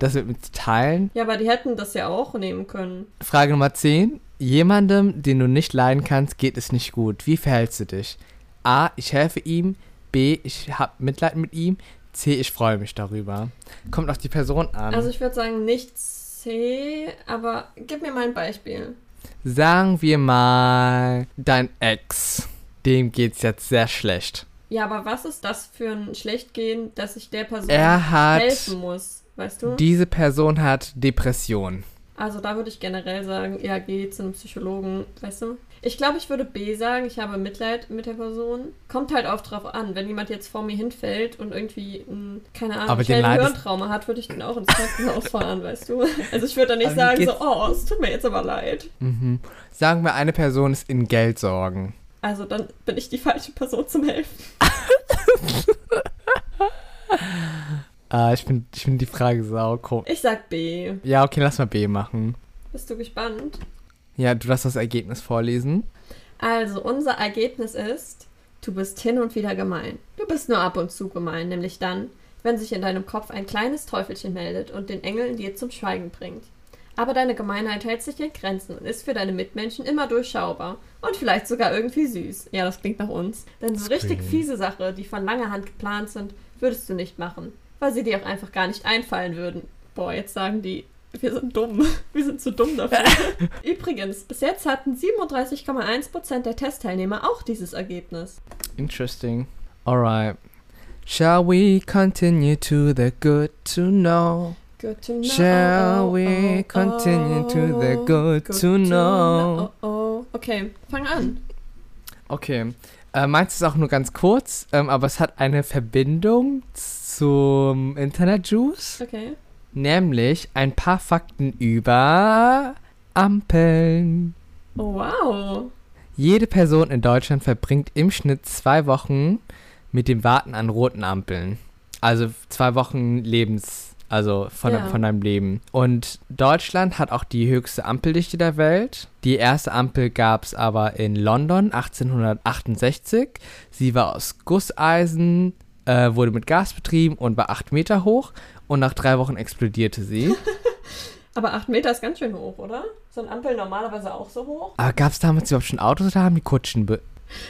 A: das mit mir zu teilen.
B: Ja, aber die hätten das ja auch nehmen können.
A: Frage Nummer 10. Jemandem, den du nicht leiden kannst, geht es nicht gut. Wie verhältst du dich? A. Ich helfe ihm. B. Ich habe Mitleid mit ihm. C. Ich freue mich darüber. Kommt auf die Person an.
B: Also ich würde sagen, nicht C, aber gib mir mal ein Beispiel.
A: Sagen wir mal, dein Ex, dem geht's jetzt sehr schlecht.
B: Ja, aber was ist das für ein Schlechtgehen, dass ich der Person
A: Er
B: helfen muss, weißt du?
A: diese Person hat Depression.
B: Also da würde ich generell sagen, ja, geh zu einem Psychologen, weißt du? Ich glaube, ich würde B sagen, ich habe Mitleid mit der Person. Kommt halt oft drauf an, wenn jemand jetzt vor mir hinfällt und irgendwie, ein, keine Ahnung,
A: Aber den
B: schnell ein
A: leidest-
B: Hirntrauma hat, würde ich den auch ins Krankenhaus fahren, weißt du? Also ich würde dann nicht
A: Aber
B: sagen so, oh, es tut mir jetzt aber leid.
A: Mhm. Sagen wir, eine Person ist in Geldsorgen.
B: Also dann bin ich die falsche Person zum Helfen.
A: Ah, ich finde ich find die Frage sau komisch.
B: Ich sag B.
A: Ja, okay, lass mal B machen.
B: Bist du gespannt?
A: Ja, du darfst das Ergebnis vorlesen.
B: Also, unser Ergebnis ist, du bist hin und wieder gemein. Du bist nur ab und zu gemein, nämlich dann, wenn sich in deinem Kopf ein kleines Teufelchen meldet und den Engel in dir zum Schweigen bringt. Aber deine Gemeinheit hält sich in Grenzen und ist für deine Mitmenschen immer durchschaubar. Und vielleicht sogar irgendwie süß. Ja, das klingt nach uns. Denn so richtig fiese Sache, die von langer Hand geplant sind, würdest du nicht machen. Weil sie dir auch einfach gar nicht einfallen würden. Boah, jetzt sagen die, wir sind dumm. Wir sind zu dumm dafür. Übrigens, bis jetzt hatten 37,1% der Testteilnehmer auch dieses Ergebnis.
A: Interesting. Alright. Shall we continue to the good to know?
B: Good to know.
A: Shall we continue to the good to know?
B: Oh, oh. Okay, fang an.
A: Okay. Äh, meins ist auch nur ganz kurz, ähm, aber es hat eine Verbindung zum Internet-Juice.
B: Okay.
A: Nämlich ein paar Fakten über Ampeln.
B: Wow.
A: Jede Person in Deutschland verbringt im Schnitt zwei Wochen mit dem Warten an roten Ampeln. Also zwei Wochen Lebens, also von,
B: Ja.
A: von deinem Leben. Und Deutschland hat auch die höchste Ampeldichte der Welt. Die erste Ampel gab es aber in London 1868. Sie war aus Gusseisen, äh, wurde mit Gas betrieben und war acht Meter hoch. Und nach drei Wochen explodierte sie.
B: Aber 8 Meter ist ganz schön hoch, oder? Sind Ampeln normalerweise auch so hoch?
A: aber gab es damals überhaupt schon Autos oder haben die Kutschen? Be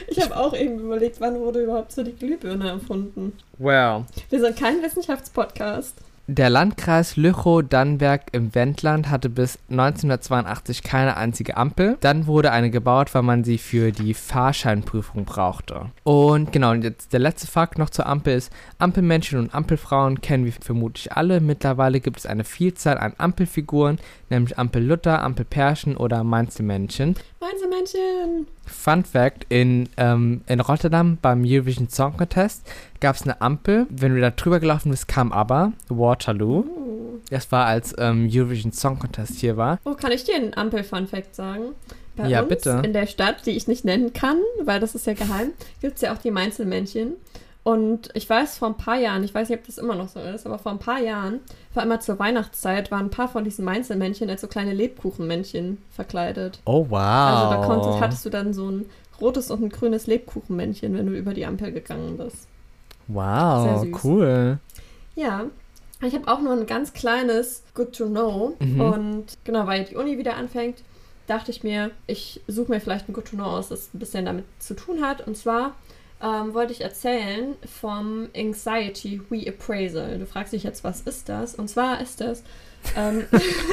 B: Ich habe auch eben überlegt, wann wurde überhaupt so die Glühbirne erfunden.
A: well.
B: Wir sind kein Wissenschaftspodcast.
A: Der Landkreis Lüchow-Dannenberg im Wendland hatte bis 1982 keine einzige Ampel. Dann wurde eine gebaut, weil man sie für die Fahrscheinprüfung brauchte. Und genau, und jetzt der letzte Fakt noch zur Ampel ist, Ampelmenschen und Ampelfrauen kennen wir vermutlich alle. Mittlerweile gibt es eine Vielzahl an Ampelfiguren, nämlich Ampel Luther, Ampel Perschen oder Mainzelmännchen.
B: Männchen.
A: Fun Fact: in, ähm, in Rotterdam beim Eurovision Song Contest gab es eine Ampel. Wenn du da drüber gelaufen bist, kam aber Waterloo.
B: Uh.
A: Das war als ähm, Eurovision Song Contest hier war.
B: Oh, kann ich dir einen Ampel-Fun-Fact sagen? Bei
A: Ja,
B: uns
A: bitte.
B: in der Stadt, die ich nicht nennen kann, weil das ist ja geheim, gibt es ja auch die Mainzelmännchen. Und ich weiß, vor ein paar Jahren, ich weiß nicht, ob das immer noch so ist, aber vor ein paar Jahren, vor immer zur Weihnachtszeit, waren ein paar von diesen Mainzelmännchen als so kleine Lebkuchenmännchen verkleidet.
A: Oh, wow.
B: Also da konntest, hattest du dann so ein rotes und ein grünes Lebkuchenmännchen, wenn du über die Ampel gegangen bist.
A: wow,
B: Sehr süß.
A: cool.
B: Ja, ich habe auch nur ein ganz kleines Good to Know.
A: Mhm.
B: Und genau, weil die Uni wieder anfängt, dachte ich mir, ich suche mir vielleicht ein Good to Know aus, das ein bisschen damit zu tun hat. Und zwar ähm, wollte ich erzählen vom Anxiety Reappraisal. Du fragst dich jetzt, was ist das? Und zwar ist das, ähm,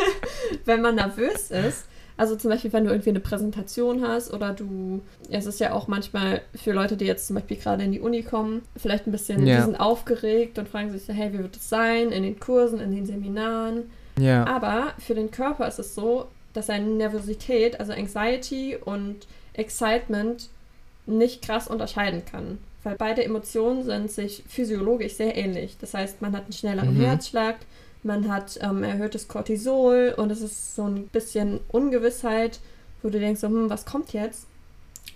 B: wenn man nervös ist, also zum Beispiel, wenn du irgendwie eine Präsentation hast oder du, es ist ja auch manchmal für Leute, die jetzt zum Beispiel gerade in die Uni kommen, vielleicht ein bisschen,
A: Ja.
B: die sind aufgeregt und fragen sich hey, wie wird es sein in den Kursen, in den Seminaren?
A: Ja.
B: Aber für den Körper ist es so, dass seine Nervosität, also Anxiety und Excitement nicht krass unterscheiden kann. Weil beide Emotionen sind sich physiologisch sehr ähnlich. Das heißt, man hat einen schnelleren
A: Mhm.
B: Herzschlag, man hat ähm, erhöhtes Cortisol und es ist so ein bisschen Ungewissheit, wo du denkst, so, hm, was kommt jetzt?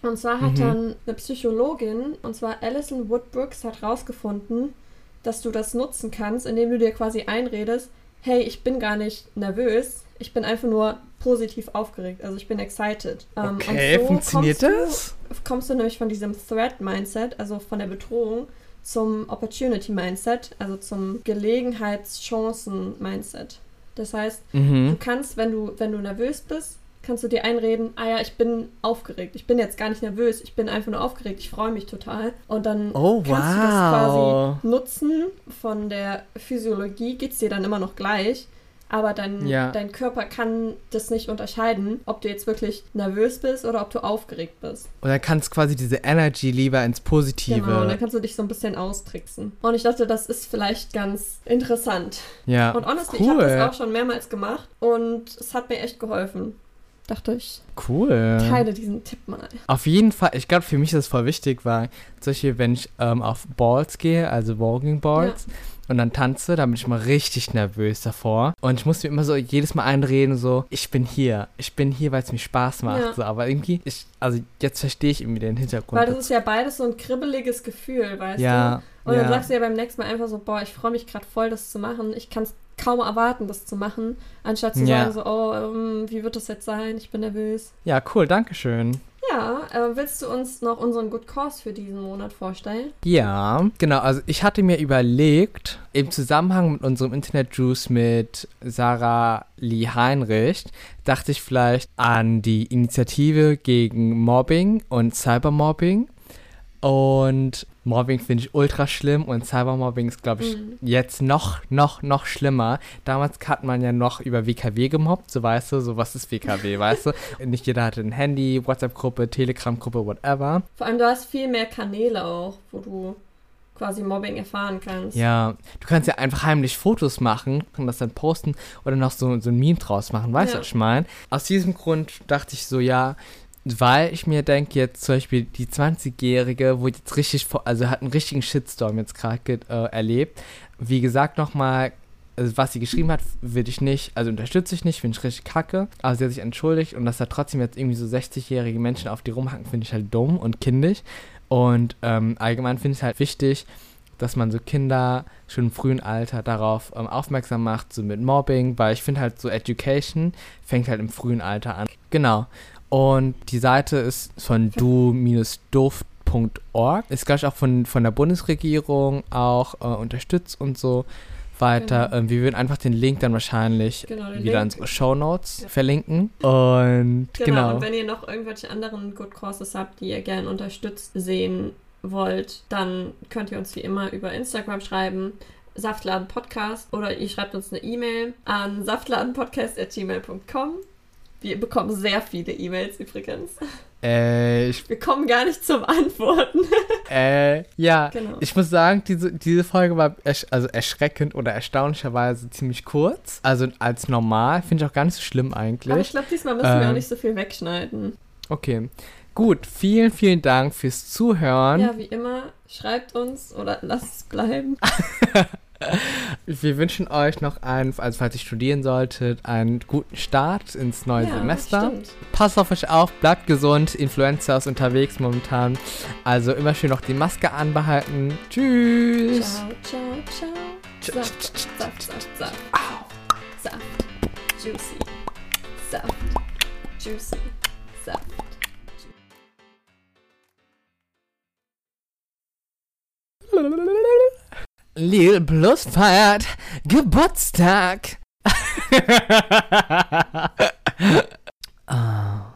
B: Und zwar hat
A: Mhm.
B: dann eine Psychologin, und zwar Alison Woodbrooks, hat rausgefunden, dass du das nutzen kannst, indem du dir quasi einredest, hey, ich bin gar nicht nervös, ich bin einfach nur positiv aufgeregt, also ich bin excited. Ähm,
A: Okay,
B: und so
A: funktioniert
B: kommst
A: das?
B: Du, kommst du nämlich von diesem Threat-Mindset, also von der Bedrohung, zum Opportunity-Mindset, also zum Gelegenheitschancen-Mindset. Das heißt, Du
A: Mhm.
B: kannst, wenn du, wenn du nervös bist, kannst du dir einreden, ah ja, ich bin aufgeregt. Ich bin jetzt gar nicht nervös, ich bin einfach nur aufgeregt, ich freue mich total. Und dann
A: Oh,
B: kannst du das
A: wow.
B: quasi nutzen. Von der Physiologie geht es dir dann immer noch gleich. Aber dein,
A: Ja.
B: dein Körper kann das nicht unterscheiden, ob du jetzt wirklich nervös bist oder ob du aufgeregt bist.
A: Und dann kannst du quasi diese Energy lieber ins Positive.
B: Genau, und dann kannst du dich so ein bisschen austricksen. Und ich dachte, das ist vielleicht ganz interessant.
A: ja.
B: Und honestly, ich habe
A: cool.
B: das auch schon mehrmals gemacht und es hat mir echt geholfen. Dachte ich,
A: Cool.
B: teile diesen Tipp mal.
A: Auf jeden Fall, ich glaube, für mich ist es voll wichtig, weil zum Beispiel, wenn ich ähm, auf Balls gehe, also Walking Balls, und dann tanze, dann bin ich immer richtig nervös davor. Und ich muss mir immer so jedes Mal einreden, so, ich bin hier. Ich bin hier, weil es mir Spaß macht.
B: Ja.
A: So, aber irgendwie, ich, also jetzt verstehe ich irgendwie den Hintergrund.
B: Weil das ist ja beides so ein kribbeliges Gefühl, weißt
A: ja,
B: du? Und dann
A: ja.
B: sagst du ja beim nächsten Mal einfach so, boah, ich freue mich gerade voll, das zu machen. Ich kann es kaum erwarten, das zu machen. Anstatt zu
A: Ja.
B: sagen so, oh, ähm, wie wird das jetzt sein? Ich bin nervös.
A: ja, cool, danke schön.
B: Ja, äh, willst du uns noch unseren Good Cause für diesen Monat vorstellen?
A: Ja, genau. Also ich hatte mir überlegt, im Zusammenhang mit unserem Internet-Juice mit Sarah Lee Heinrich, dachte ich vielleicht an die Initiative gegen Mobbing und Cybermobbing. Und Mobbing finde ich ultra schlimm und Cybermobbing ist, glaube ich,
B: Mhm.
A: jetzt noch, noch, noch schlimmer. Damals hat man ja noch über WKW gemobbt, so weißt du, so was ist WKW, weißt du? Nicht jeder hatte ein Handy, WhatsApp-Gruppe, Telegram-Gruppe, whatever.
B: Vor allem, du hast viel mehr Kanäle auch, wo du quasi Mobbing erfahren kannst.
A: Ja, du kannst ja einfach heimlich Fotos machen und das dann posten oder noch so, so ein Meme draus machen, weißt du,
B: Ja.
A: was ich meine? Aus diesem Grund dachte ich so, ja, weil ich mir denke, jetzt zum Beispiel die 20-Jährige, wo jetzt richtig, also hat einen richtigen Shitstorm jetzt gerade äh, erlebt. Wie gesagt, nochmal, also was sie geschrieben hat, würde ich nicht, also unterstütze ich nicht, finde ich richtig kacke. Aber sie hat sich entschuldigt und dass da trotzdem jetzt irgendwie so 60-jährige Menschen auf die rumhacken, finde ich halt dumm und kindisch. Und ähm, allgemein finde ich es halt wichtig, dass man so Kinder schon im frühen Alter darauf ähm, aufmerksam macht, so mit Mobbing, weil ich finde halt so Education fängt halt im frühen Alter an. Genau. Und die Seite ist von du-duft.org. Ist gleich auch von, von der Bundesregierung auch äh, unterstützt und so weiter.
B: Genau.
A: Ähm, wir würden einfach den Link dann wahrscheinlich
B: Genau,
A: wieder in
B: Link.
A: unsere Shownotes
B: Ja.
A: verlinken. Und
B: Genau,
A: genau.
B: und wenn ihr noch irgendwelche anderen Good Causes habt, die ihr gerne unterstützt sehen wollt, dann könnt ihr uns wie immer über Instagram schreiben, Saftladen Podcast, oder ihr schreibt uns eine E-Mail an saftladenpodcast.gmail.com. Wir bekommen sehr viele E-Mails übrigens.
A: Äh, ich,
B: Wir kommen gar nicht zum Antworten.
A: äh, ja.
B: genau.
A: Ich muss sagen, diese, diese Folge war ersch also erschreckend oder erstaunlicherweise ziemlich kurz. Also als normal finde ich auch gar nicht so schlimm
B: Aber ich
A: eigentlich.
B: glaube, diesmal müssen wir
A: Ähm,
B: auch nicht so viel wegschneiden.
A: Okay. Gut, vielen, vielen Dank fürs Zuhören.
B: Ja, wie immer, schreibt uns oder lasst es bleiben.
A: Wir wünschen euch noch einen, also falls ihr studieren solltet, einen guten Start ins neue
B: ja,
A: Semester.
B: Stimmt.
A: Passt auf euch auf, bleibt gesund. Influencer ist unterwegs momentan. Also immer schön noch die Maske anbehalten. Tschüss.
B: Ciao, ciao, ciao. Saft, Saft, Saft, Saft. Saft. Juicy. Saft. Juicy. Saft.
A: Lil Plus feiert Geburtstag. ah.